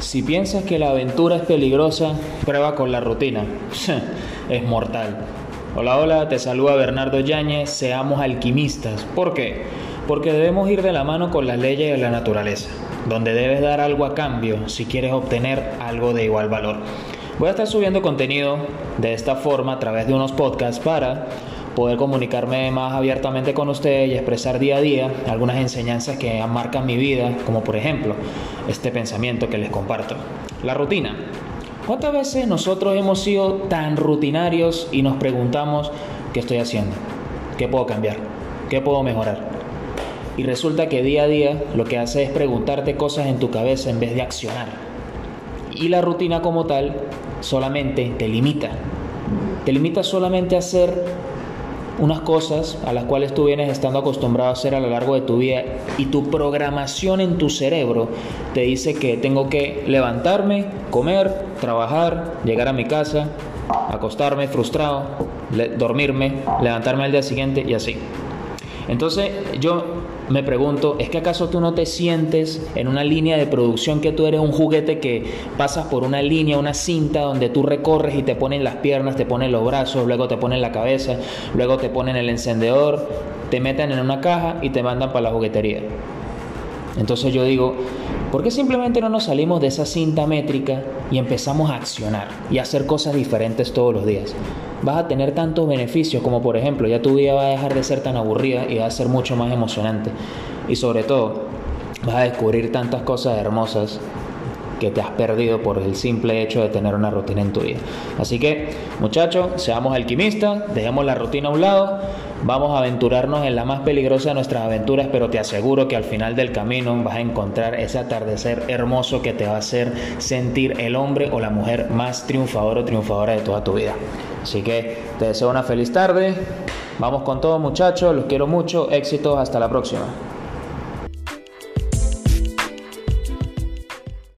Si piensas que la aventura es peligrosa, prueba con la rutina. es mortal. Hola, hola, te saluda Bernardo Yáñez, seamos alquimistas. ¿Por qué? Porque debemos ir de la mano con las leyes de la naturaleza, donde debes dar algo a cambio si quieres obtener algo de igual valor. Voy a estar subiendo contenido de esta forma a través de unos podcasts para poder comunicarme más abiertamente con ustedes y expresar día a día algunas enseñanzas que marcan mi vida, como por ejemplo este pensamiento que les comparto. La rutina. ¿Cuántas veces nosotros hemos sido tan rutinarios y nos preguntamos qué estoy haciendo? ¿Qué puedo cambiar? ¿Qué puedo mejorar? Y resulta que día a día lo que hace es preguntarte cosas en tu cabeza en vez de accionar. Y la rutina como tal solamente te limita. Te limita solamente a hacer unas cosas a las cuales tú vienes estando acostumbrado a hacer a lo largo de tu vida y tu programación en tu cerebro te dice que tengo que levantarme, comer, trabajar, llegar a mi casa, acostarme frustrado, dormirme, levantarme al día siguiente y así. Entonces yo me pregunto, ¿es que acaso tú no te sientes en una línea de producción que tú eres un juguete que pasas por una línea, una cinta donde tú recorres y te ponen las piernas, te ponen los brazos, luego te ponen la cabeza, luego te ponen el encendedor, te meten en una caja y te mandan para la juguetería? Entonces yo digo, ¿por qué simplemente no nos salimos de esa cinta métrica y empezamos a accionar y a hacer cosas diferentes todos los días? Vas a tener tantos beneficios como por ejemplo ya tu vida va a dejar de ser tan aburrida y va a ser mucho más emocionante. Y sobre todo vas a descubrir tantas cosas hermosas que te has perdido por el simple hecho de tener una rutina en tu vida. Así que, muchachos, seamos alquimistas, dejemos la rutina a un lado, vamos a aventurarnos en la más peligrosa de nuestras aventuras, pero te aseguro que al final del camino vas a encontrar ese atardecer hermoso que te va a hacer sentir el hombre o la mujer más triunfador o triunfadora de toda tu vida. Así que te deseo una feliz tarde. Vamos con todo muchachos, los quiero mucho, éxitos, hasta la próxima.